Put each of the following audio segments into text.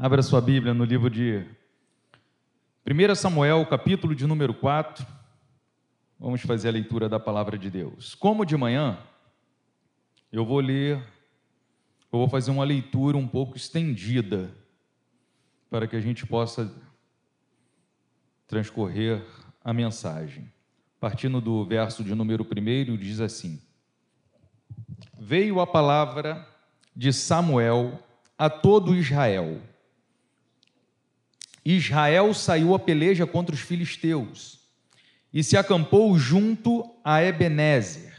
Abra sua Bíblia no livro de 1 Samuel, capítulo de número 4. Vamos fazer a leitura da palavra de Deus. Como de manhã, eu vou ler, eu vou fazer uma leitura um pouco estendida, para que a gente possa transcorrer a mensagem. Partindo do verso de número 1, diz assim: Veio a palavra de Samuel a todo Israel Israel saiu a peleja contra os filisteus e se acampou junto a Ebenezer.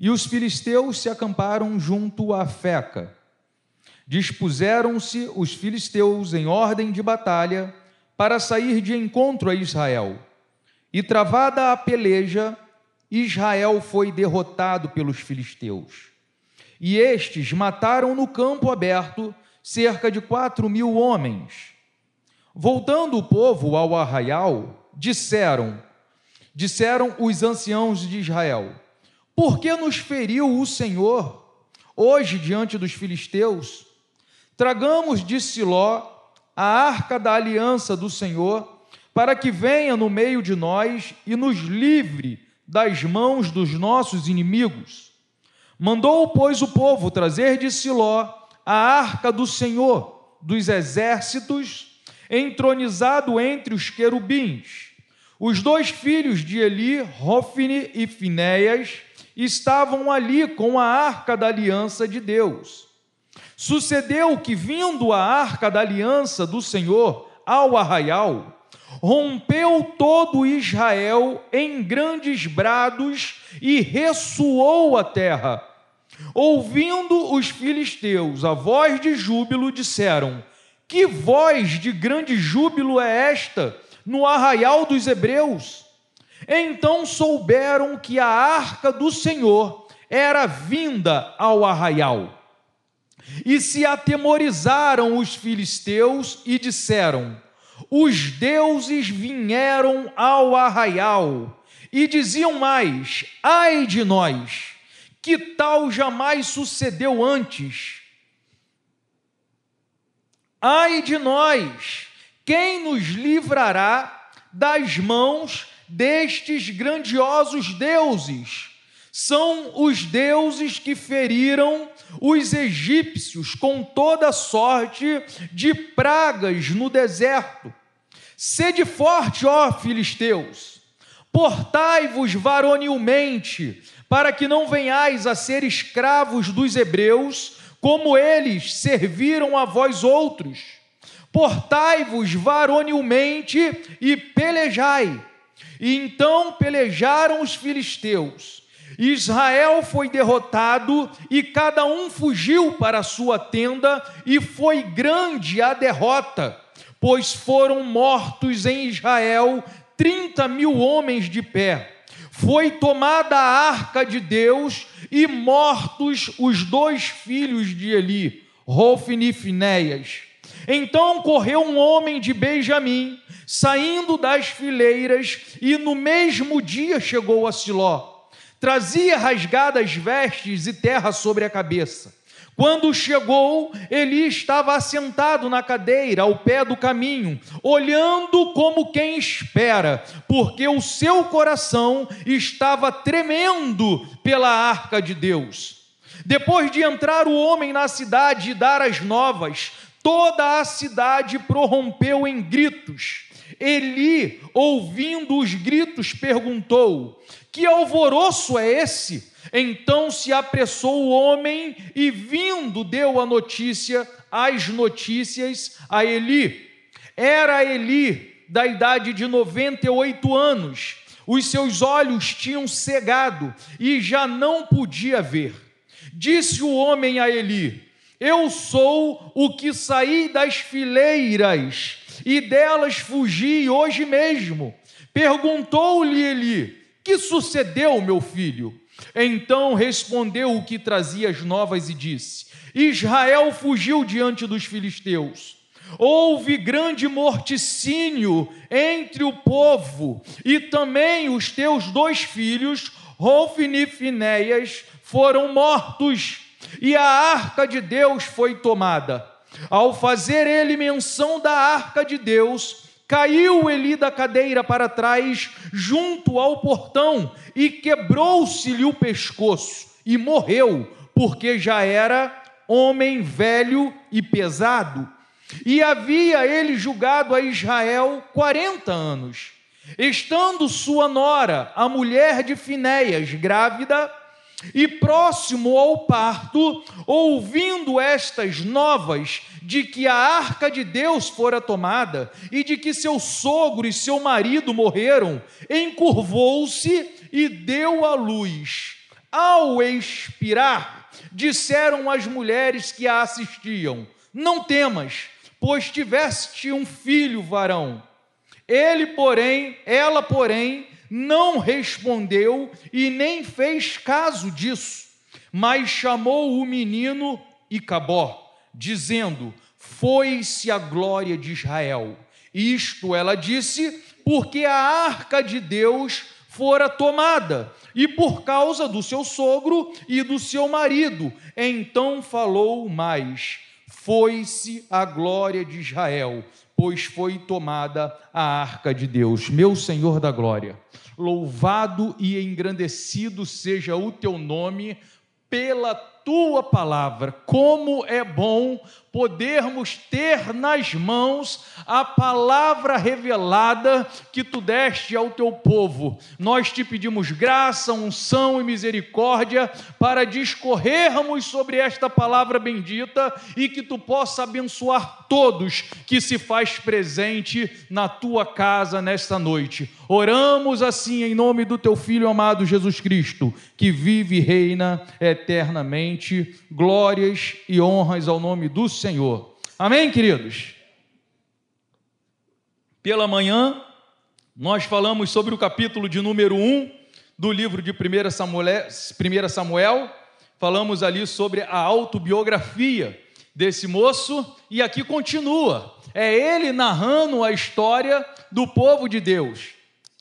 E os filisteus se acamparam junto a Feca. Dispuseram-se os filisteus em ordem de batalha para sair de encontro a Israel. E travada a peleja, Israel foi derrotado pelos filisteus. E estes mataram no campo aberto cerca de quatro mil homens Voltando o povo ao arraial, disseram: Disseram os anciãos de Israel: Por que nos feriu o Senhor hoje diante dos filisteus? Tragamos de Siló a arca da aliança do Senhor, para que venha no meio de nós e nos livre das mãos dos nossos inimigos. Mandou, pois, o povo trazer de Siló a arca do Senhor dos exércitos entronizado entre os querubins. Os dois filhos de Eli, Rofne e Finéias, estavam ali com a arca da aliança de Deus. Sucedeu que, vindo a arca da aliança do Senhor ao arraial, rompeu todo Israel em grandes brados e ressoou a terra. Ouvindo os filisteus a voz de júbilo, disseram: que voz de grande júbilo é esta no arraial dos hebreus? Então souberam que a arca do Senhor era vinda ao arraial. E se atemorizaram os filisteus e disseram: Os deuses vieram ao arraial. E diziam mais: Ai de nós, que tal jamais sucedeu antes Ai de nós! Quem nos livrará das mãos destes grandiosos deuses? São os deuses que feriram os egípcios com toda sorte de pragas no deserto. Sede forte, ó filisteus, portai-vos varonilmente, para que não venhais a ser escravos dos hebreus, como eles serviram a vós outros. Portai-vos varonilmente e pelejai. E então pelejaram os filisteus. Israel foi derrotado e cada um fugiu para a sua tenda, e foi grande a derrota, pois foram mortos em Israel trinta mil homens de pé. Foi tomada a arca de Deus e mortos os dois filhos de Eli, Rofne e Finéias. Então correu um homem de Benjamim, saindo das fileiras, e no mesmo dia chegou a Siló. Trazia rasgadas vestes e terra sobre a cabeça. Quando chegou, Eli estava assentado na cadeira, ao pé do caminho, olhando como quem espera, porque o seu coração estava tremendo pela arca de Deus. Depois de entrar o homem na cidade e dar as novas, toda a cidade prorrompeu em gritos. Eli, ouvindo os gritos, perguntou: Que alvoroço é esse? Então se apressou o homem e, vindo, deu a notícia, as notícias a Eli. Era Eli da idade de 98 anos, os seus olhos tinham cegado e já não podia ver. Disse o homem a Eli: Eu sou o que saí das fileiras e delas fugi hoje mesmo. Perguntou-lhe Eli: Que sucedeu, meu filho? Então respondeu o que trazia as novas e disse: Israel fugiu diante dos filisteus. Houve grande morticínio entre o povo, e também os teus dois filhos, Rofne e Finéias, foram mortos, e a arca de Deus foi tomada. Ao fazer ele menção da arca de Deus, caiu Eli da cadeira para trás, junto ao portão, e quebrou-se-lhe o pescoço, e morreu, porque já era homem velho e pesado. E havia ele julgado a Israel quarenta anos. Estando sua nora, a mulher de Finéias, grávida, e próximo ao parto, ouvindo estas novas de que a arca de Deus fora tomada e de que seu sogro e seu marido morreram, encurvou-se e deu à luz. Ao expirar, disseram as mulheres que a assistiam: Não temas, pois tiveste um filho varão. Ele, porém, ela, porém, não respondeu e nem fez caso disso, mas chamou o menino Icabó, dizendo: Foi-se a glória de Israel. Isto ela disse, porque a arca de Deus fora tomada, e por causa do seu sogro e do seu marido. Então falou mais: Foi-se a glória de Israel pois foi tomada a arca de Deus, meu Senhor da glória. Louvado e engrandecido seja o teu nome pela tua palavra. Como é bom podermos ter nas mãos a palavra revelada que tu deste ao teu povo. Nós te pedimos graça, unção e misericórdia para discorrermos sobre esta palavra bendita e que tu possa abençoar todos que se faz presente na tua casa nesta noite. Oramos assim em nome do teu filho amado Jesus Cristo, que vive e reina eternamente. Glórias e honras ao nome do Senhor Senhor. Amém, queridos? Pela manhã, nós falamos sobre o capítulo de número 1 do livro de 1 Samuel, 1 Samuel. Falamos ali sobre a autobiografia desse moço e aqui continua. É ele narrando a história do povo de Deus.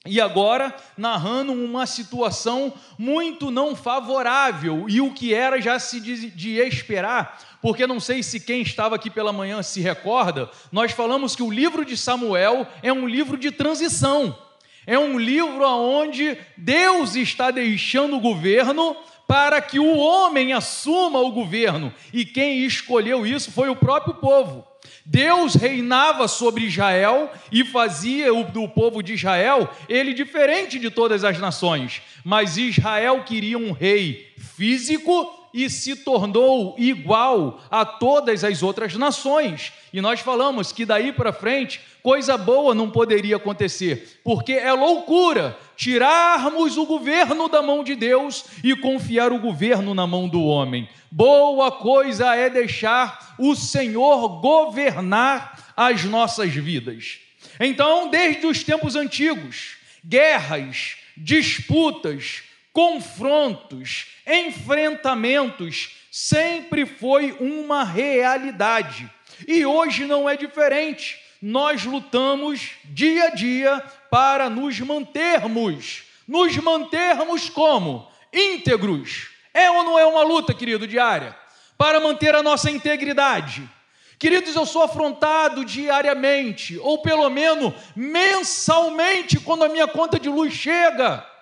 E agora narrando uma situação muito não favorável e o que era já se de, de esperar, porque não sei se quem estava aqui pela manhã se recorda, nós falamos que o livro de Samuel é um livro de transição. É um livro onde Deus está deixando o governo para que o homem assuma o governo, e quem escolheu isso foi o próprio povo. Deus reinava sobre Israel e fazia o do povo de Israel ele diferente de todas as nações, mas Israel queria um rei físico e se tornou igual a todas as outras nações. E nós falamos que daí para frente coisa boa não poderia acontecer, porque é loucura tirarmos o governo da mão de Deus e confiar o governo na mão do homem. Boa coisa é deixar o Senhor governar as nossas vidas. Então, desde os tempos antigos, guerras, disputas, confrontos, enfrentamentos, sempre foi uma realidade. E hoje não é diferente. Nós lutamos dia a dia para nos mantermos. Nos mantermos como? Íntegros. É ou não é uma luta, querido, diária? Para manter a nossa integridade. Queridos, eu sou afrontado diariamente, ou pelo menos mensalmente, quando a minha conta de luz chega.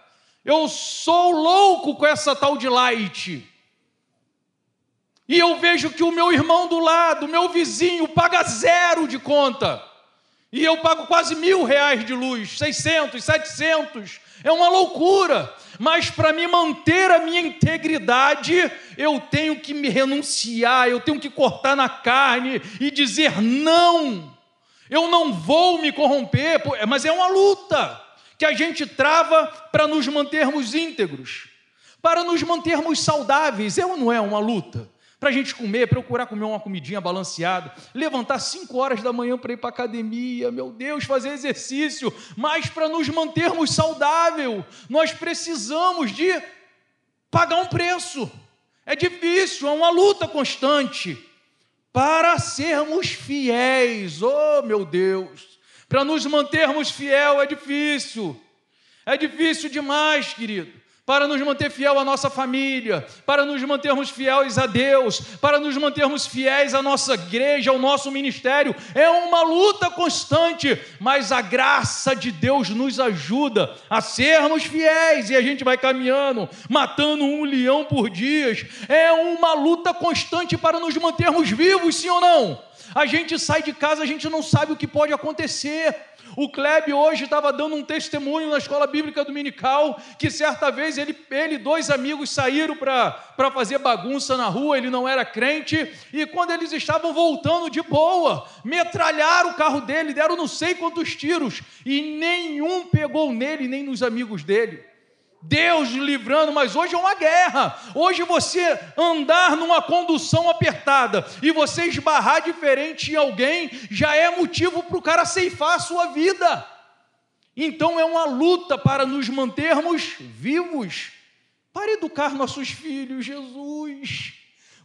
Eu sou louco com essa tal de light. E eu vejo que o meu irmão do lado, meu vizinho, paga zero de conta. E eu pago quase mil reais de luz, 600, 700. É uma loucura. Mas para me manter a minha integridade, eu tenho que me renunciar, eu tenho que cortar na carne e dizer não. Eu não vou me corromper, mas é uma luta que a gente trava para nos mantermos íntegros, para nos mantermos saudáveis. É ou não é uma luta? Para a gente comer, procurar comer uma comidinha balanceada, levantar 5 horas da manhã para ir para a academia, meu Deus, fazer exercício, mas para nos mantermos saudável, nós precisamos de pagar um preço. É difícil, é uma luta constante para sermos fiéis. Oh, meu Deus! Para nos mantermos fiel é difícil. É difícil demais, querido. para nos manter fiel à nossa família, para nos mantermos fiéis a Deus, para nos mantermos fiéis à nossa igreja, ao nosso ministério. É uma luta constante, mas a graça de Deus nos ajuda a sermos fiéis e a gente vai caminhando, matando um leão por dia. É uma luta constante para nos mantermos vivos, sim ou não? A gente sai de casa, a gente não sabe o que pode acontecer. O Kleb hoje estava dando um testemunho na escola bíblica dominical que certa vez ele e dois amigos saíram para fazer bagunça na rua, ele não era crente, e quando eles estavam voltando de boa, metralharam o carro dele, deram não sei quantos tiros, e nenhum pegou nele nem nos amigos dele. Deus livrando, mas hoje é uma guerra. Hoje você andar numa condução apertada e você esbarrar diferente em alguém já é motivo para o cara ceifar a sua vida. Então é uma luta para nos mantermos vivos, para educar nossos filhos, Jesus.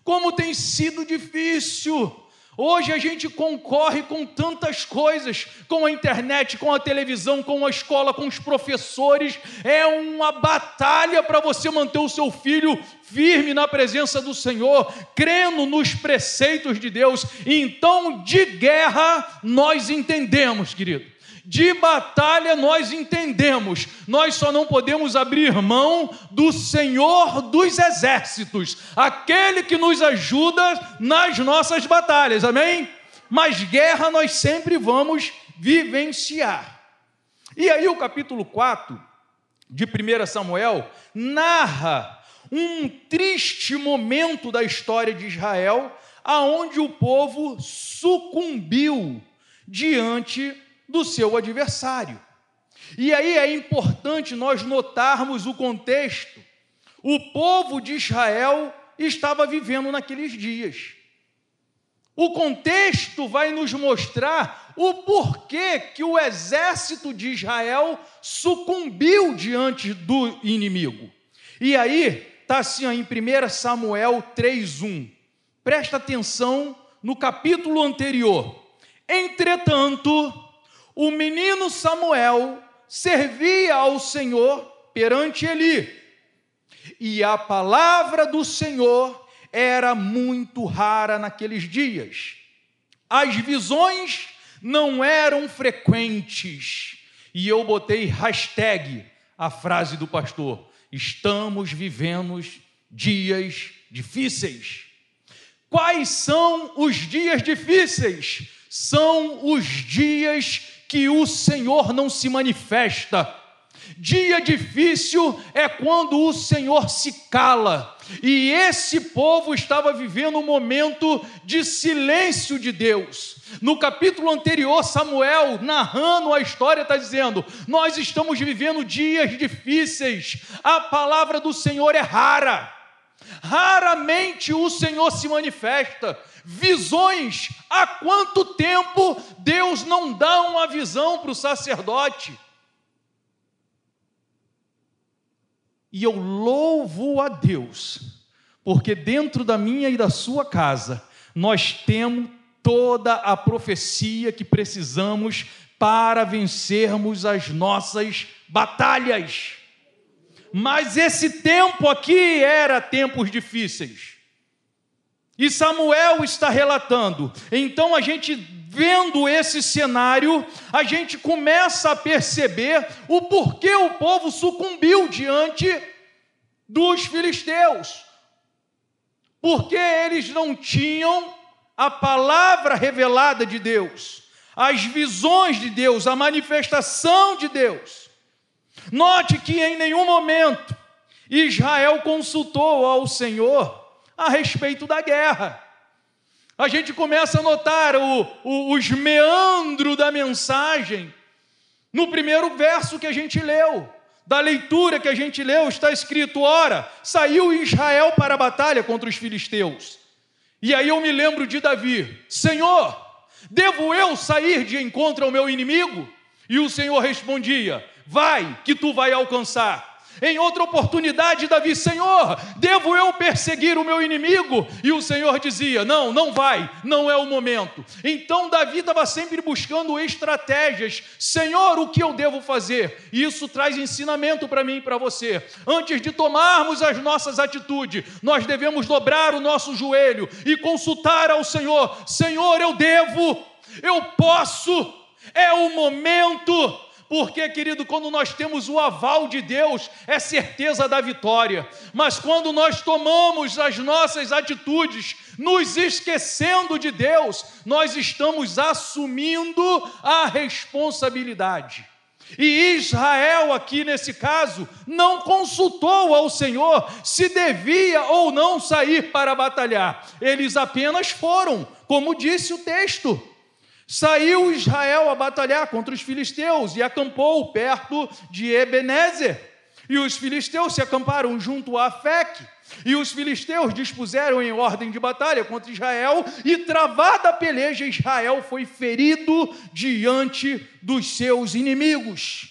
Como tem sido difícil Hoje a gente concorre com tantas coisas, com a internet, com a televisão, com a escola, com os professores. É uma batalha para você manter o seu filho firme na presença do Senhor, crendo nos preceitos de Deus. Então, de guerra, nós entendemos, querido de batalha nós entendemos, nós só não podemos abrir mão do Senhor dos exércitos, aquele que nos ajuda nas nossas batalhas, amém? Mas guerra nós sempre vamos vivenciar. E aí, o capítulo 4 de 1 Samuel narra um triste momento da história de Israel, aonde o povo sucumbiu diante do seu adversário. E aí é importante nós notarmos o contexto. O povo de Israel estava vivendo naqueles dias. O contexto vai nos mostrar o porquê que o exército de Israel sucumbiu diante do inimigo. E aí, está assim ó, em 1 Samuel 3,1. Presta atenção no capítulo anterior. Entretanto, o menino Samuel servia ao Senhor perante Eli, e a palavra do Senhor era muito rara naqueles dias. As visões não eram frequentes, e eu botei hashtag a frase do pastor: estamos vivendo dias difíceis. Quais são os dias difíceis? São os dias que o Senhor não se manifesta. Dia difícil é quando o Senhor se cala. E esse povo estava vivendo um momento de silêncio de Deus. No capítulo anterior, Samuel, narrando a história, está dizendo: Nós estamos vivendo dias difíceis, a palavra do Senhor é rara. Raramente o Senhor se manifesta visões. Há quanto tempo Deus não dá uma visão para o sacerdote? E eu louvo a Deus, porque dentro da minha e da sua casa, nós temos toda a profecia que precisamos para vencermos as nossas batalhas. Mas esse tempo aqui era tempos difíceis. E Samuel está relatando. Então a gente vendo esse cenário, a gente começa a perceber o porquê o povo sucumbiu diante dos filisteus. Porque eles não tinham a palavra revelada de Deus, as visões de Deus, a manifestação de Deus. Note que em nenhum momento Israel consultou ao Senhor a respeito da guerra. A gente começa a notar o, o, os meandros da mensagem. No primeiro verso que a gente leu, da leitura que a gente leu, está escrito: Ora, saiu Israel para a batalha contra os filisteus. E aí eu me lembro de Davi: Senhor, devo eu sair de encontro ao meu inimigo? E o Senhor respondia: Vai, que tu vai alcançar. Em outra oportunidade, Davi, Senhor, devo eu perseguir o meu inimigo? E o Senhor dizia: Não, não vai, não é o momento. Então Davi estava sempre buscando estratégias. Senhor, o que eu devo fazer? E isso traz ensinamento para mim e para você. Antes de tomarmos as nossas atitudes, nós devemos dobrar o nosso joelho e consultar ao Senhor: Senhor, eu devo, eu posso, é o momento porque, querido, quando nós temos o aval de Deus, é certeza da vitória. Mas quando nós tomamos as nossas atitudes, nos esquecendo de Deus, nós estamos assumindo a responsabilidade. E Israel, aqui nesse caso, não consultou ao Senhor se devia ou não sair para batalhar. Eles apenas foram, como disse o texto. Saiu Israel a batalhar contra os filisteus e acampou perto de Ebenezer. E os filisteus se acamparam junto a Afec. E os filisteus dispuseram em ordem de batalha contra Israel, e travada a peleja, Israel foi ferido diante dos seus inimigos.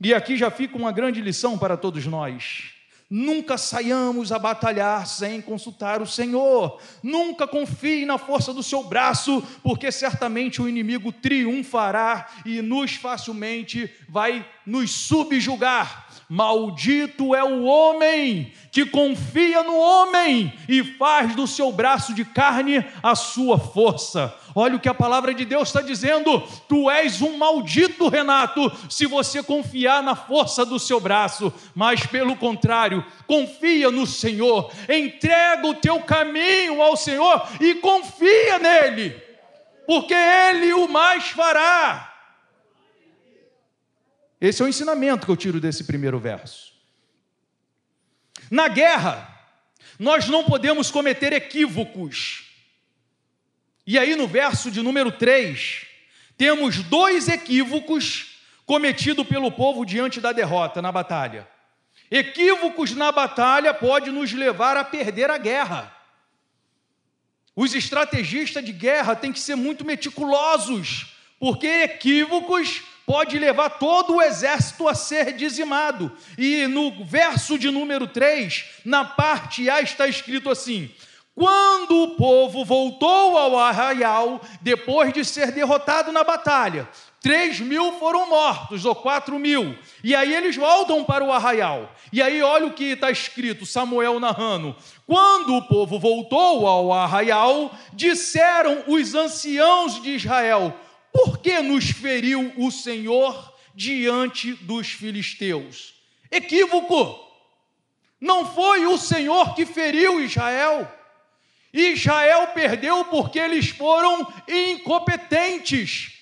E aqui já fica uma grande lição para todos nós. Nunca saiamos a batalhar sem consultar o Senhor. Nunca confie na força do seu braço, porque certamente o inimigo triunfará e nos facilmente vai nos subjugar. Maldito é o homem que confia no homem e faz do seu braço de carne a sua força. Olha o que a palavra de Deus está dizendo: tu és um maldito, Renato, se você confiar na força do seu braço, mas pelo contrário, confia no Senhor, entrega o teu caminho ao Senhor e confia nele, porque Ele o mais fará. Esse é o ensinamento que eu tiro desse primeiro verso. Na guerra, nós não podemos cometer equívocos. E aí, no verso de número 3, temos dois equívocos cometidos pelo povo diante da derrota na batalha. Equívocos na batalha pode nos levar a perder a guerra. Os estrategistas de guerra têm que ser muito meticulosos, porque equívocos pode levar todo o exército a ser dizimado. E no verso de número 3, na parte A, está escrito assim: Quando o povo voltou ao arraial, depois de ser derrotado na batalha, três mil foram mortos, ou quatro mil. E aí eles voltam para o arraial. E aí olha o que está escrito, Samuel narrando. Quando o povo voltou ao arraial, disseram os anciãos de Israel: por que nos feriu o Senhor diante dos filisteus? Equívoco. Não foi o Senhor que feriu Israel. Israel perdeu porque eles foram incompetentes.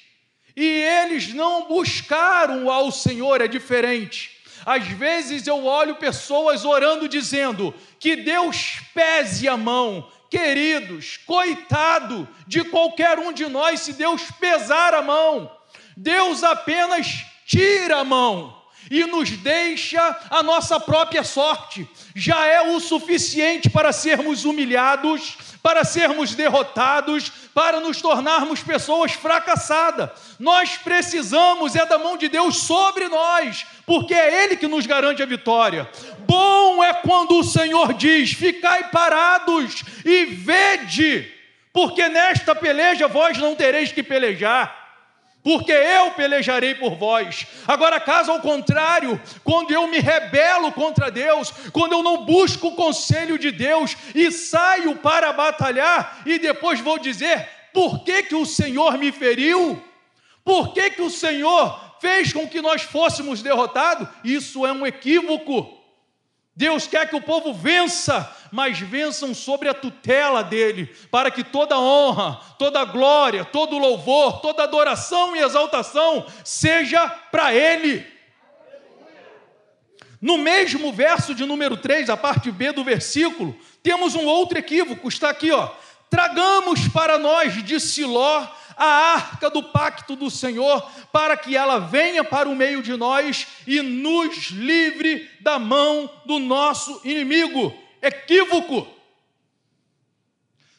E eles não buscaram ao Senhor, é diferente. Às vezes eu olho pessoas orando dizendo que Deus pese a mão, Queridos, coitado de qualquer um de nós se Deus pesar a mão. Deus apenas tira a mão e nos deixa a nossa própria sorte. Já é o suficiente para sermos humilhados, para sermos derrotados, para nos tornarmos pessoas fracassadas. Nós precisamos é da mão de Deus sobre nós, porque é Ele que nos garante a vitória. Bom é quando o Senhor diz: Ficai parados e vede, porque nesta peleja vós não tereis que pelejar porque eu pelejarei por vós. Agora, caso ao contrário, quando eu me rebelo contra Deus, quando eu não busco o conselho de Deus e saio para batalhar, e depois vou dizer: por que, que o Senhor me feriu? Por que, que o Senhor fez com que nós fôssemos derrotados? Isso é um equívoco. Deus quer que o povo vença, mas vençam sobre a tutela dele, para que toda honra, toda glória, todo louvor, toda adoração e exaltação seja para ele. No mesmo verso de número 3, a parte B do versículo, temos um outro equívoco, está aqui, ó. Tragamos para nós de Siló a arca do pacto do Senhor, para que ela venha para o meio de nós e nos livre da mão do nosso inimigo. Equívoco.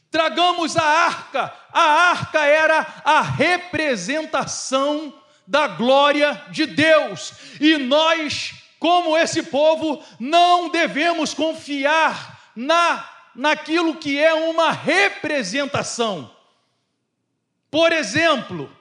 Tragamos a arca, a arca era a representação da glória de Deus, e nós como esse povo, não devemos confiar na naquilo que é uma representação. Por exemplo,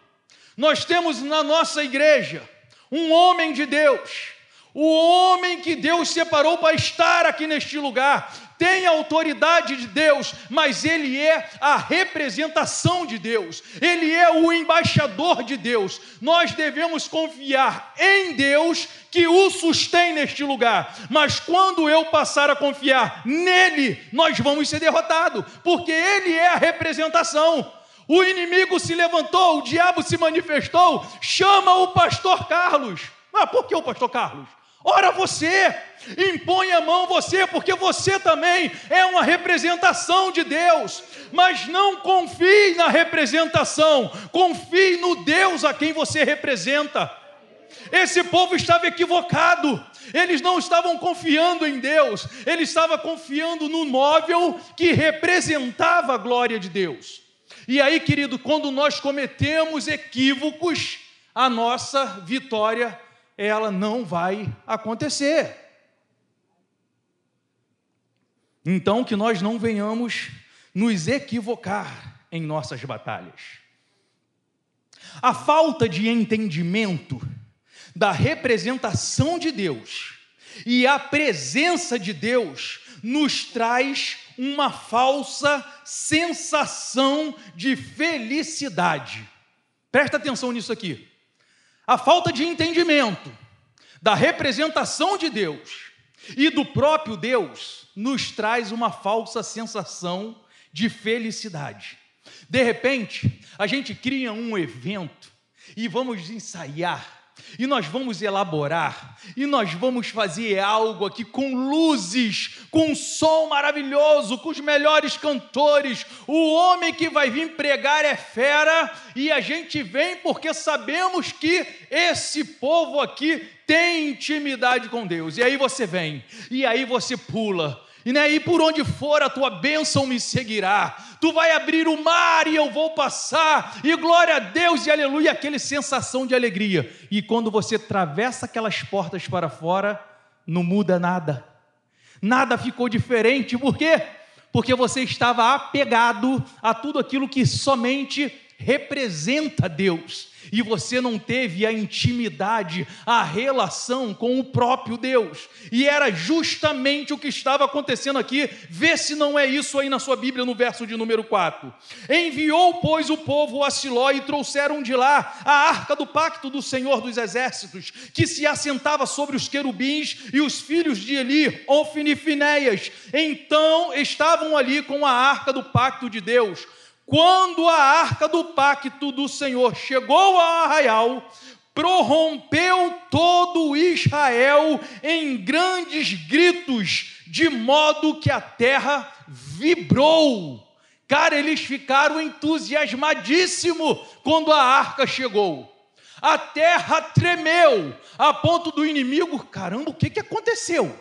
nós temos na nossa igreja um homem de Deus, o homem que Deus separou para estar aqui neste lugar, tem a autoridade de Deus, mas ele é a representação de Deus, ele é o embaixador de Deus. Nós devemos confiar em Deus que o sustém neste lugar, mas quando eu passar a confiar nele, nós vamos ser derrotados, porque ele é a representação. O inimigo se levantou, o diabo se manifestou, chama o pastor Carlos. Ah, por que o pastor Carlos? Ora você, impõe a mão você, porque você também é uma representação de Deus. Mas não confie na representação, confie no Deus a quem você representa. Esse povo estava equivocado. Eles não estavam confiando em Deus, eles estavam confiando no móvel que representava a glória de Deus. E aí, querido, quando nós cometemos equívocos, a nossa vitória ela não vai acontecer. Então, que nós não venhamos nos equivocar em nossas batalhas. A falta de entendimento da representação de Deus e a presença de Deus nos traz uma falsa sensação de felicidade. Presta atenção nisso aqui. A falta de entendimento da representação de Deus e do próprio Deus nos traz uma falsa sensação de felicidade. De repente, a gente cria um evento e vamos ensaiar e nós vamos elaborar, e nós vamos fazer algo aqui com luzes, com um som maravilhoso, com os melhores cantores. O homem que vai vir pregar é fera, e a gente vem porque sabemos que esse povo aqui tem intimidade com Deus. E aí você vem, e aí você pula, e, né, e por onde for a tua bênção me seguirá. Tu vai abrir o mar e eu vou passar, e glória a Deus e aleluia, aquele sensação de alegria. E quando você atravessa aquelas portas para fora, não muda nada, nada ficou diferente, por quê? Porque você estava apegado a tudo aquilo que somente representa Deus e você não teve a intimidade, a relação com o próprio Deus. E era justamente o que estava acontecendo aqui. Vê se não é isso aí na sua Bíblia, no verso de número 4. Enviou, pois, o povo a Siló e trouxeram de lá a arca do pacto do Senhor dos Exércitos, que se assentava sobre os querubins e os filhos de Eli, Ofni e Finéias. Então estavam ali com a arca do pacto de Deus quando a arca do pacto do Senhor chegou ao arraial, prorrompeu todo Israel em grandes gritos, de modo que a terra vibrou. Cara, eles ficaram entusiasmadíssimos quando a arca chegou. A terra tremeu, a ponto do inimigo, caramba, o que, que aconteceu?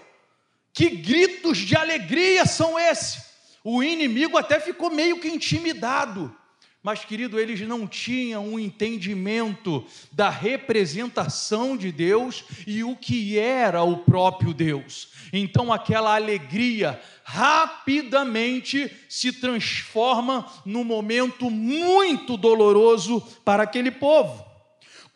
Que gritos de alegria são esses? O inimigo até ficou meio que intimidado. Mas, querido, eles não tinham um entendimento da representação de Deus e o que era o próprio Deus. Então, aquela alegria rapidamente se transforma num momento muito doloroso para aquele povo.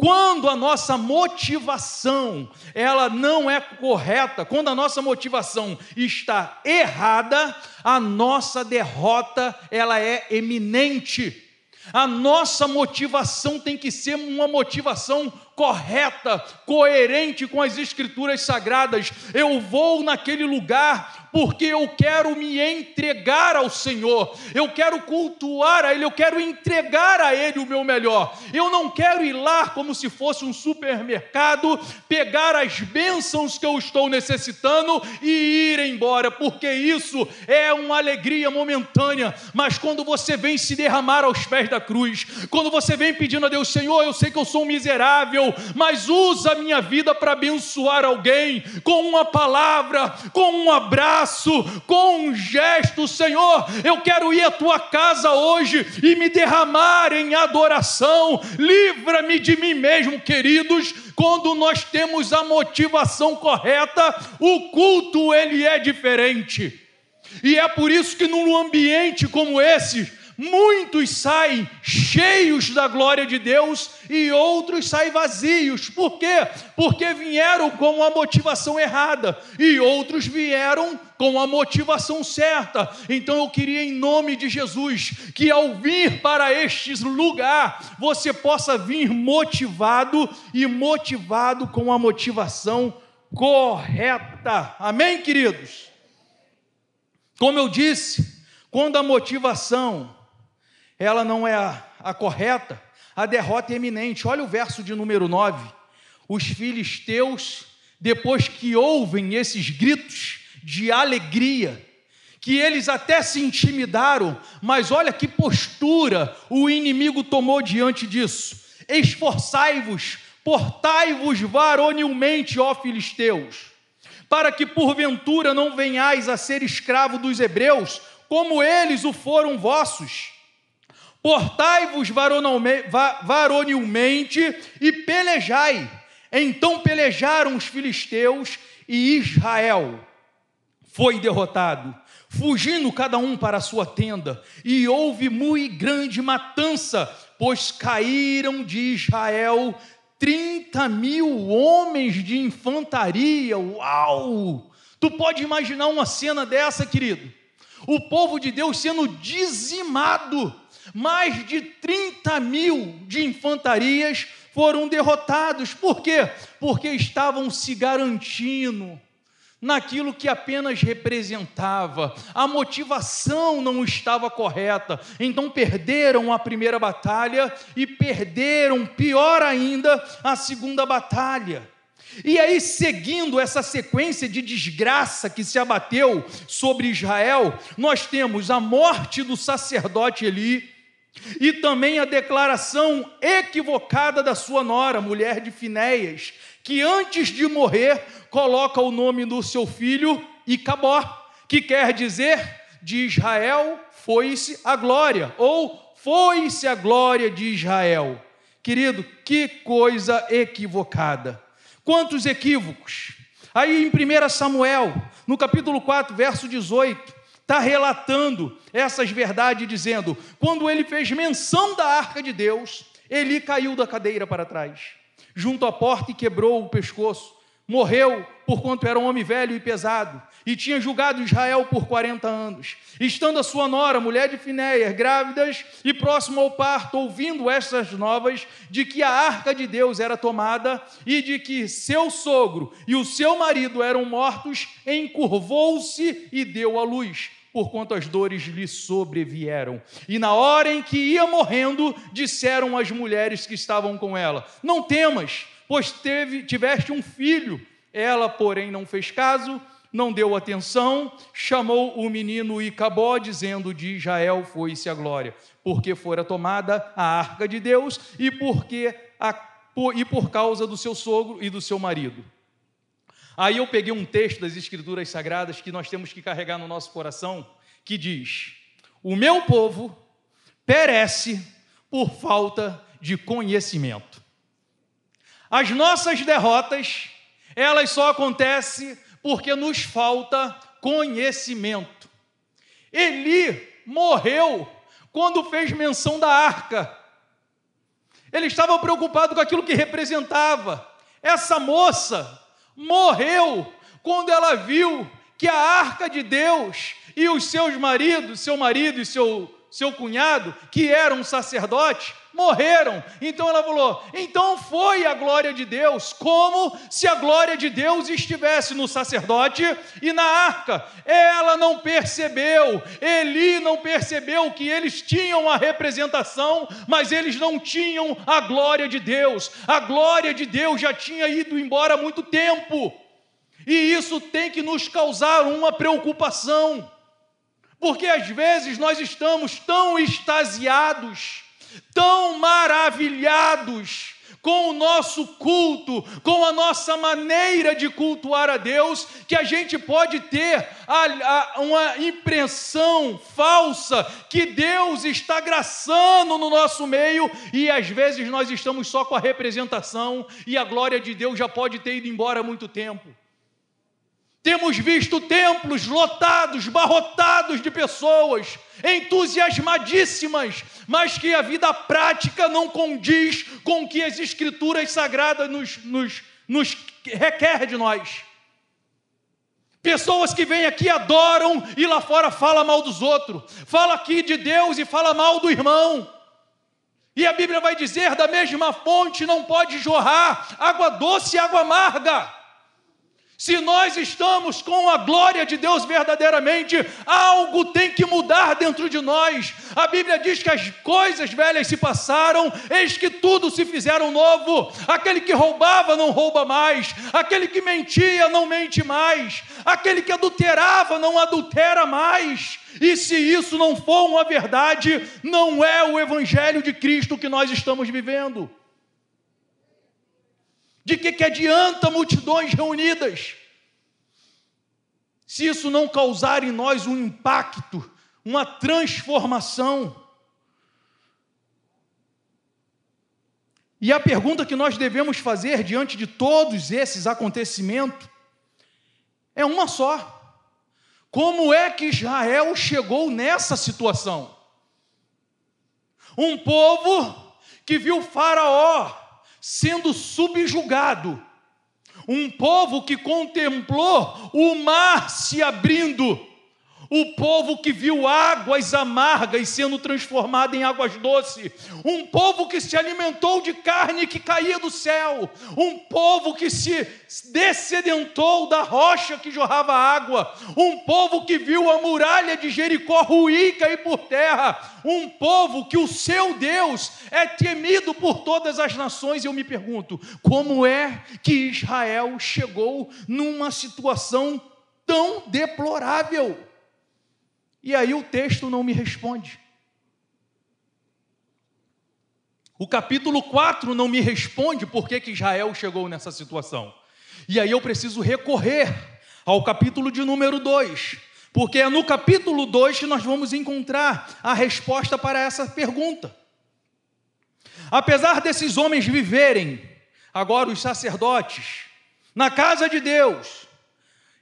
Quando a nossa motivação ela não é correta, quando a nossa motivação está errada, a nossa derrota ela é eminente. A nossa motivação tem que ser uma motivação correta, coerente com as escrituras sagradas. Eu vou naquele lugar porque eu quero me entregar ao Senhor, eu quero cultuar a Ele, eu quero entregar a Ele o meu melhor. Eu não quero ir lá como se fosse um supermercado, pegar as bênçãos que eu estou necessitando e ir embora, porque isso é uma alegria momentânea. Mas quando você vem se derramar aos pés da cruz, quando você vem pedindo a Deus, Senhor, eu sei que eu sou um miserável, mas usa a minha vida para abençoar alguém com uma palavra, com um abraço, com um gesto, Senhor. Eu quero ir à tua casa hoje e me derramar em adoração. Livra-me de mim mesmo, queridos. Quando nós temos a motivação correta, o culto ele é diferente. E é por isso que num ambiente como esse, muitos saem cheios da glória de Deus e outros saem vazios. Por quê? Porque vieram com a motivação errada e outros vieram com a motivação certa. Então eu queria, em nome de Jesus, que ao vir para este lugar, você possa vir motivado e motivado com a motivação correta. Amém, queridos? Como eu disse, quando a motivação ela não é a, a correta, a derrota é iminente. Olha o verso de número 9. Os filisteus, depois que ouvem esses gritos de alegria, que eles até se intimidaram, mas olha que postura o inimigo tomou diante disso. Esforçai-vos, portai-vos varonilmente, ó filisteus para que porventura não venhais a ser escravo dos hebreus, como eles o foram vossos. Portai-vos varonilmente e pelejai. Então pelejaram os filisteus e Israel foi derrotado, fugindo cada um para a sua tenda, e houve muito grande matança, pois caíram de Israel 30 mil homens de infantaria, uau! Tu pode imaginar uma cena dessa, querido? O povo de Deus sendo dizimado, mais de 30 mil de infantarias foram derrotados, por quê? Porque estavam se garantindo naquilo que apenas representava. A motivação não estava correta. Então perderam a primeira batalha e perderam, pior ainda, a segunda batalha. E aí, seguindo essa sequência de desgraça que se abateu sobre Israel, nós temos a morte do sacerdote Eli e também a declaração equivocada da sua nora, mulher de Finéias, que antes de morrer coloca o nome do seu filho Icabó, que quer dizer de Israel foi-se a glória, ou foi-se a glória de Israel. Querido, que coisa equivocada. Quantos equívocos. Aí em 1 Samuel, no capítulo 4, verso 18, está relatando essas verdades, dizendo: quando ele fez menção da arca de Deus, ele caiu da cadeira para trás, junto à porta e quebrou o pescoço morreu porquanto era um homem velho e pesado, e tinha julgado Israel por 40 anos. Estando a sua nora, mulher de Finéia, grávidas e próximo ao parto, ouvindo estas novas de que a arca de Deus era tomada e de que seu sogro e o seu marido eram mortos, encurvou-se e deu à luz por quanto as dores lhe sobrevieram. E na hora em que ia morrendo, disseram as mulheres que estavam com ela: Não temas, pois teve, tiveste um filho. Ela, porém, não fez caso, não deu atenção, chamou o menino Icabó, dizendo: De Israel foi-se a glória, porque fora tomada a arca de Deus e porque a, e por causa do seu sogro e do seu marido. Aí eu peguei um texto das Escrituras Sagradas que nós temos que carregar no nosso coração, que diz: O meu povo perece por falta de conhecimento. As nossas derrotas, elas só acontecem porque nos falta conhecimento. Eli morreu quando fez menção da arca. Ele estava preocupado com aquilo que representava. Essa moça morreu quando ela viu que a arca de Deus e os seus maridos, seu marido e seu, seu cunhado, que eram sacerdotes, morreram. Então ela falou: então foi a glória de Deus, como se a glória de Deus estivesse no sacerdote e na arca. Ela não percebeu, Eli não percebeu que eles tinham a representação, mas eles não tinham a glória de Deus. A glória de Deus já tinha ido embora há muito tempo. E isso tem que nos causar uma preocupação. Porque às vezes nós estamos tão extasiados tão maravilhados com o nosso culto, com a nossa maneira de cultuar a Deus, que a gente pode ter a, a, uma impressão falsa que Deus está graçando no nosso meio e às vezes nós estamos só com a representação e a glória de Deus já pode ter ido embora há muito tempo. Temos visto templos lotados, barrotados de pessoas, entusiasmadíssimas, mas que a vida prática não condiz com o que as Escrituras Sagradas nos, nos, nos requer de nós. Pessoas que vêm aqui adoram e lá fora fala mal dos outros, fala aqui de Deus e fala mal do irmão. E a Bíblia vai dizer: da mesma fonte não pode jorrar água doce e água amarga. Se nós estamos com a glória de Deus verdadeiramente, algo tem que mudar dentro de nós. A Bíblia diz que as coisas velhas se passaram, eis que tudo se fizeram novo. Aquele que roubava não rouba mais, aquele que mentia não mente mais, aquele que adulterava não adultera mais. E se isso não for uma verdade, não é o evangelho de Cristo que nós estamos vivendo. De que, que adianta multidões reunidas? Se isso não causar em nós um impacto, uma transformação. E a pergunta que nós devemos fazer diante de todos esses acontecimentos é uma só: como é que Israel chegou nessa situação? Um povo que viu Faraó sendo subjugado. Um povo que contemplou o mar se abrindo o povo que viu águas amargas sendo transformadas em águas doces, um povo que se alimentou de carne que caía do céu, um povo que se descedentou da rocha que jorrava água, um povo que viu a muralha de Jericó ruir e cair por terra, um povo que o seu Deus é temido por todas as nações. E eu me pergunto, como é que Israel chegou numa situação tão deplorável? E aí o texto não me responde. O capítulo 4 não me responde por que, Israel chegou nessa situação. E aí eu preciso recorrer ao capítulo de número 2, porque é no capítulo 2 que nós vamos encontrar a resposta para essa pergunta. Apesar desses homens viverem, agora os sacerdotes, na casa de Deus,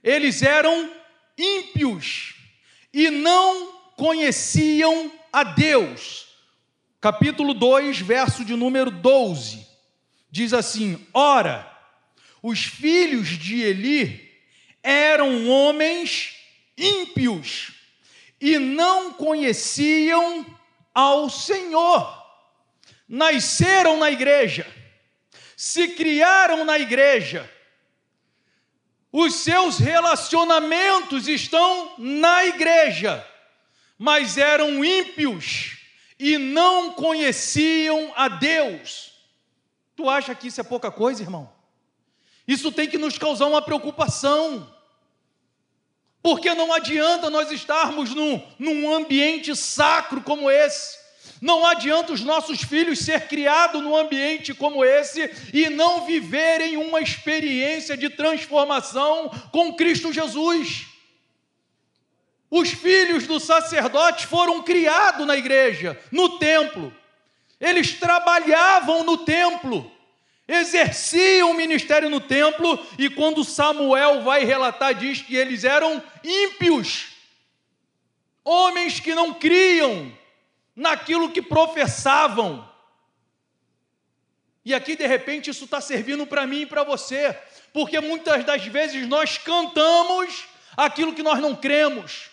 eles eram ímpios e não conheciam a Deus. Capítulo 2, verso de número 12, diz assim: Ora, os filhos de Eli eram homens ímpios e não conheciam ao Senhor. Nasceram na igreja, se criaram na igreja, os seus relacionamentos estão na igreja, mas eram ímpios e não conheciam a Deus. Tu acha que isso é pouca coisa, irmão? Isso tem que nos causar uma preocupação. Porque não adianta nós estarmos num, num ambiente sacro como esse não adianta os nossos filhos ser criados num ambiente como esse e não viverem uma experiência de transformação com Cristo Jesus. Os filhos do sacerdote foram criados na igreja, no templo. Eles trabalhavam no templo, exerciam o ministério no templo, e quando Samuel vai relatar, diz que eles eram ímpios, homens que não criam, naquilo que professavam. E aqui, de repente, isso está servindo para mim e para você, porque muitas das vezes nós cantamos aquilo que nós não cremos.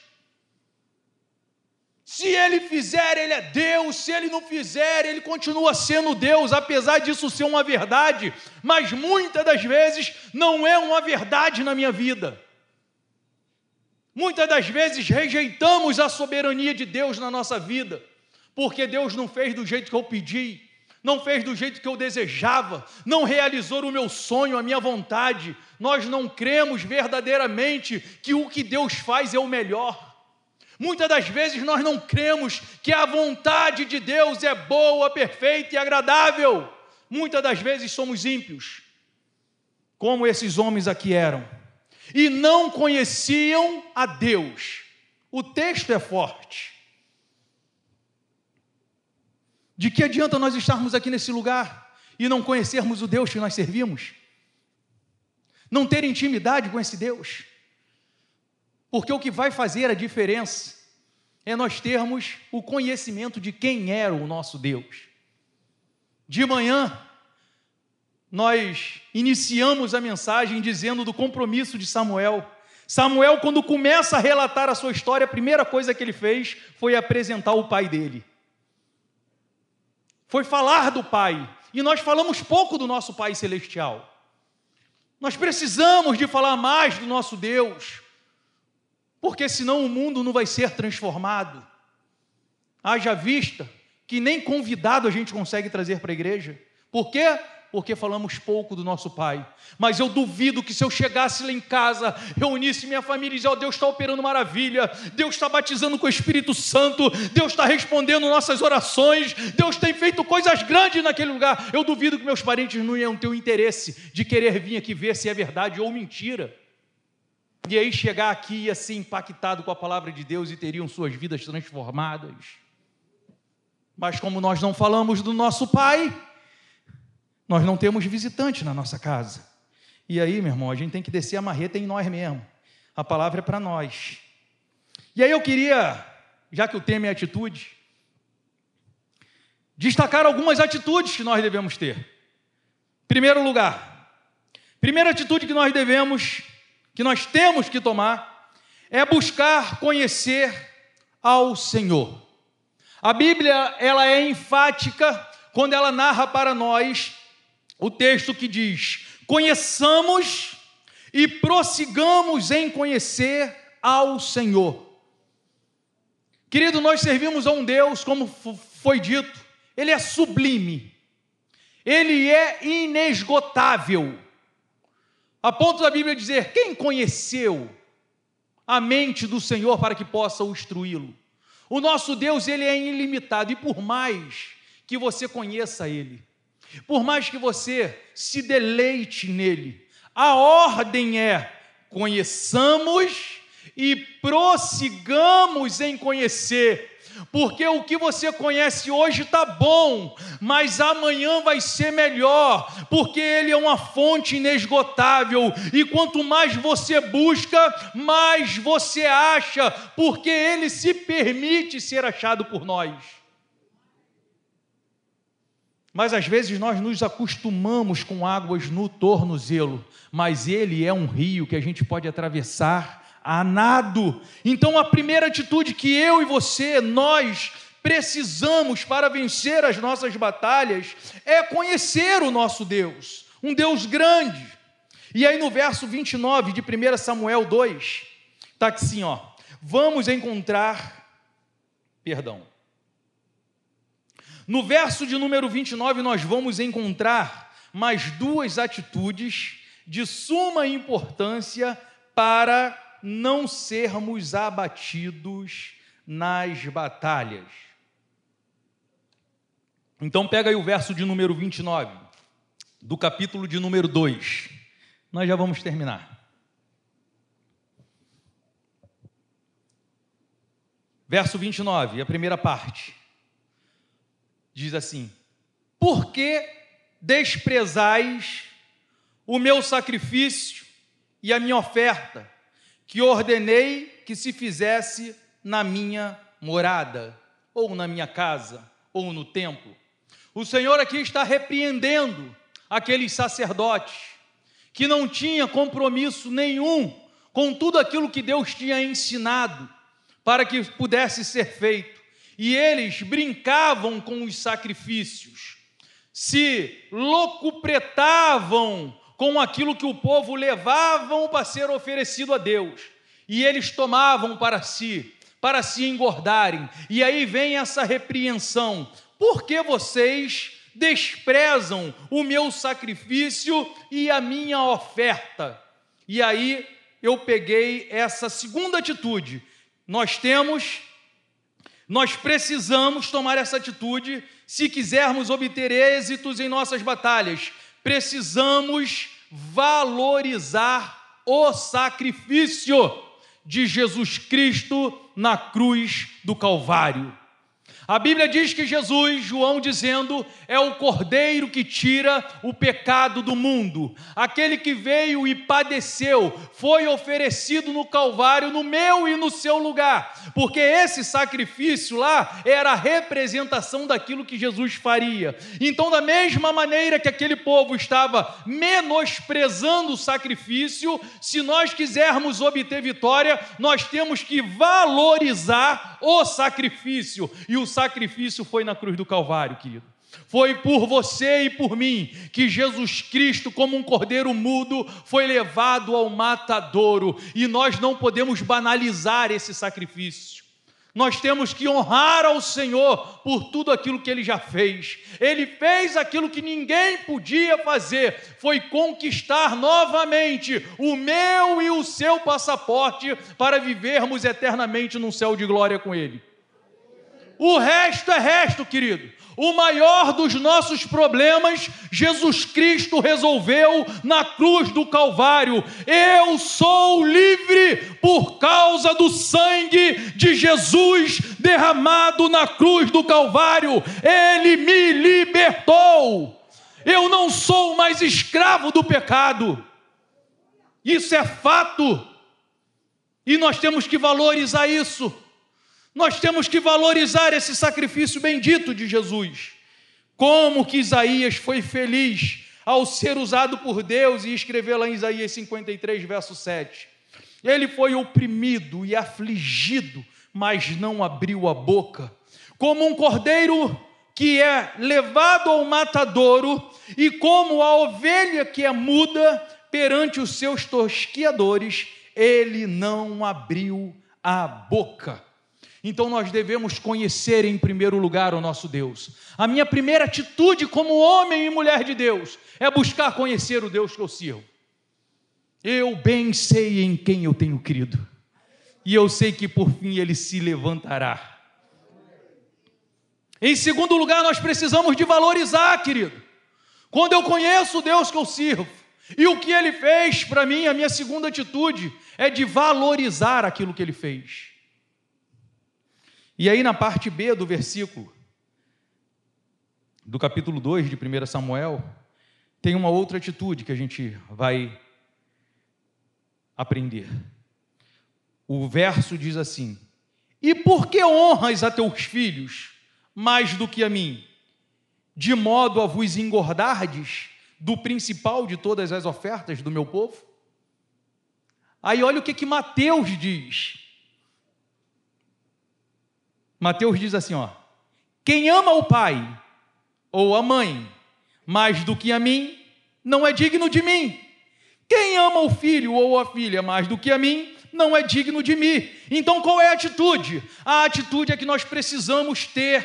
Se ele fizer, ele é Deus, se ele não fizer, ele continua sendo Deus, apesar disso ser uma verdade, mas muitas das vezes não é uma verdade na minha vida. Muitas das vezes rejeitamos a soberania de Deus na nossa vida porque Deus não fez do jeito que eu pedi, não fez do jeito que eu desejava, não realizou o meu sonho, a minha vontade. Nós não cremos verdadeiramente que o que Deus faz é o melhor. Muitas das vezes nós não cremos que a vontade de Deus é boa, perfeita e agradável. muitas das vezes somos ímpios, como esses homens aqui eram, e não conheciam a Deus. O texto é forte. De que adianta nós estarmos aqui nesse lugar e não conhecermos o Deus que nós servimos? Não ter intimidade com esse Deus? Porque o que vai fazer a diferença é nós termos o conhecimento de quem era o nosso Deus. De manhã, nós iniciamos a mensagem dizendo do compromisso de Samuel. Samuel, quando começa a relatar a sua história, a primeira coisa que ele fez foi apresentar o pai dele foi falar do Pai. E nós falamos pouco do nosso Pai Celestial. Nós precisamos de falar mais do nosso Deus, porque senão o mundo não vai ser transformado. Haja vista que nem convidado a gente consegue trazer para a igreja. Por quê? Porque falamos pouco do nosso Pai. Mas eu duvido que se eu chegasse lá em casa, reunisse minha família e dizia: oh, Deus está operando maravilha, Deus está batizando com o Espírito Santo, Deus está respondendo nossas orações, Deus tem feito coisas grandes naquele lugar. Eu duvido que meus parentes não iam ter o interesse de querer vir aqui ver se é verdade ou mentira. E aí chegar aqui e ser impactado com a palavra de Deus e teriam suas vidas transformadas. Mas como nós não falamos do nosso Pai, nós não temos visitante na nossa casa. E aí, meu irmão, a gente tem que descer a marreta em nós mesmos. A palavra é para nós. E aí eu queria, já que o tema é atitude, destacar algumas atitudes que nós devemos ter. Primeiro lugar, primeira atitude que nós devemos, que nós temos que tomar, é buscar conhecer ao Senhor. A Bíblia, ela é enfática quando ela narra para nós o texto que diz: conheçamos e prossigamos em conhecer ao Senhor. Querido, nós servimos a um Deus, como foi dito, ele é sublime, ele é inesgotável, a ponto da Bíblia dizer: quem conheceu a mente do Senhor para que possa instruí-lo? O nosso Deus, ele é ilimitado, e por mais que você conheça ele, por mais que você se deleite nele, a ordem é: conheçamos e prossigamos em conhecer. Porque o que você conhece hoje está bom, mas amanhã vai ser melhor, porque ele é uma fonte inesgotável, e quanto mais você busca, mais você acha, porque ele se permite ser achado por nós. Mas às vezes nós nos acostumamos com águas no tornozelo, mas ele é um rio que a gente pode atravessar a nado. Então a primeira atitude que eu e você, nós precisamos para vencer as nossas batalhas é conhecer o nosso Deus, um Deus grande. E aí no verso 29 de 1 Samuel 2, está assim, ó, vamos encontrar, perdão, no verso de número 29, nós vamos encontrar mais duas atitudes de suma importância para não sermos abatidos nas batalhas. Então, pega aí o verso de número 29, do capítulo de número 2. Nós já vamos terminar. Verso 29, a primeira parte diz assim: Por que desprezais o meu sacrifício e a minha oferta, que ordenei que se fizesse na minha morada, ou na minha casa, ou no templo? O Senhor aqui está repreendendo aqueles sacerdotes que não tinham compromisso nenhum com tudo aquilo que Deus tinha ensinado para que pudesse ser feito e eles brincavam com os sacrifícios, se locupretavam com aquilo que o povo levavam para ser oferecido a Deus, e eles tomavam para si, para se engordarem. E aí vem essa repreensão: por que vocês desprezam o meu sacrifício e a minha oferta? E aí eu peguei essa segunda atitude. Nós temos Nós precisamos tomar essa atitude se quisermos obter êxitos em nossas batalhas. Precisamos valorizar o sacrifício de Jesus Cristo na cruz do Calvário. A Bíblia diz que Jesus, João dizendo, é o cordeiro que tira o pecado do mundo. Aquele que veio e padeceu, foi oferecido no Calvário, no meu e no seu lugar. Porque esse sacrifício lá era a representação daquilo que Jesus faria. Então, da mesma maneira que aquele povo estava menosprezando o sacrifício, se nós quisermos obter vitória, nós temos que valorizar o sacrifício. E o sacrifício foi na cruz do Calvário, querido. Foi por você e por mim que Jesus Cristo, como um cordeiro mudo, foi levado ao matadouro, e nós não podemos banalizar esse sacrifício. Nós temos que honrar ao Senhor por tudo aquilo que ele já fez. Ele fez aquilo que ninguém podia fazer, foi conquistar novamente o meu e o seu passaporte para vivermos eternamente num céu de glória com ele. O resto é resto, querido. O maior dos nossos problemas, Jesus Cristo resolveu na cruz do Calvário. Eu sou livre por causa do sangue de Jesus derramado na cruz do Calvário. Ele me libertou. Eu não sou mais escravo do pecado. Isso é fato. E nós temos que valorizar isso. Nós temos que valorizar esse sacrifício bendito de Jesus. Como que Isaías foi feliz ao ser usado por Deus e escrever lá em Isaías 53, verso 7. Ele foi oprimido e afligido, mas não abriu a boca. Como um cordeiro que é levado ao matadouro, e como a ovelha que é muda perante os seus tosquiadores, ele não abriu a boca. Então nós devemos conhecer em primeiro lugar o nosso Deus. A minha primeira atitude como homem e mulher de Deus é buscar conhecer o Deus que eu sirvo. Eu bem sei em quem eu tenho crido, e eu sei que por fim ele se levantará. Em segundo lugar, nós precisamos de valorizar, querido. Quando eu conheço o Deus que eu sirvo e o que ele fez para mim, a minha segunda atitude é de valorizar aquilo que ele fez. E aí, na parte B do versículo, do capítulo 2 de 1 Samuel, tem uma outra atitude que a gente vai aprender. O verso diz assim: E por que honras a teus filhos mais do que a mim, de modo a vos engordardes do principal de todas as ofertas do meu povo? Aí olha o que que Mateus diz. Mateus diz assim, ó: Quem ama o pai ou a mãe mais do que a mim, não é digno de mim. Quem ama o filho ou a filha mais do que a mim, não é digno de mim. Então qual é a atitude? A atitude é que nós precisamos ter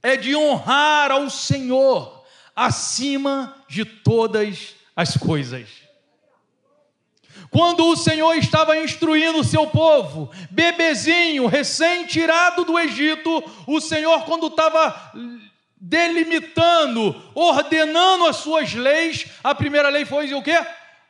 é de honrar ao Senhor acima de todas as coisas. Quando o Senhor estava instruindo o seu povo, bebezinho, recém-tirado do Egito, o Senhor, quando estava delimitando, ordenando as suas leis, a primeira lei foi o quê?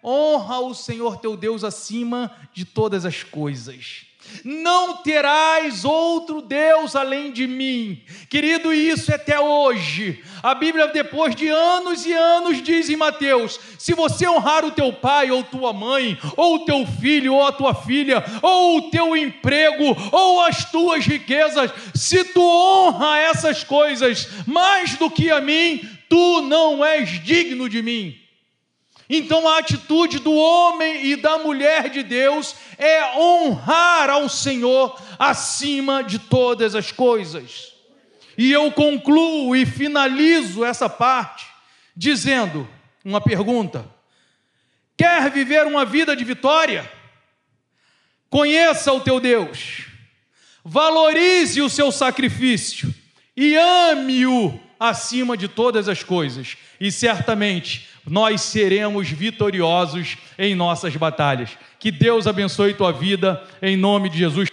Honra o Senhor teu Deus acima de todas as coisas. Não terás outro Deus além de mim. Querido, isso é até hoje. A Bíblia, depois de anos e anos, diz em Mateus: se você honrar o teu pai ou tua mãe, ou o teu filho ou a tua filha, ou o teu emprego, ou as tuas riquezas, se tu honra essas coisas mais do que a mim, tu não és digno de mim. Então a atitude do homem e da mulher de Deus é honrar ao Senhor acima de todas as coisas. E eu concluo e finalizo essa parte dizendo uma pergunta: Quer viver uma vida de vitória? Conheça o teu Deus, valorize o seu sacrifício e ame-o acima de todas as coisas, e certamente nós seremos vitoriosos em nossas batalhas. Que Deus abençoe tua vida, em nome de Jesus.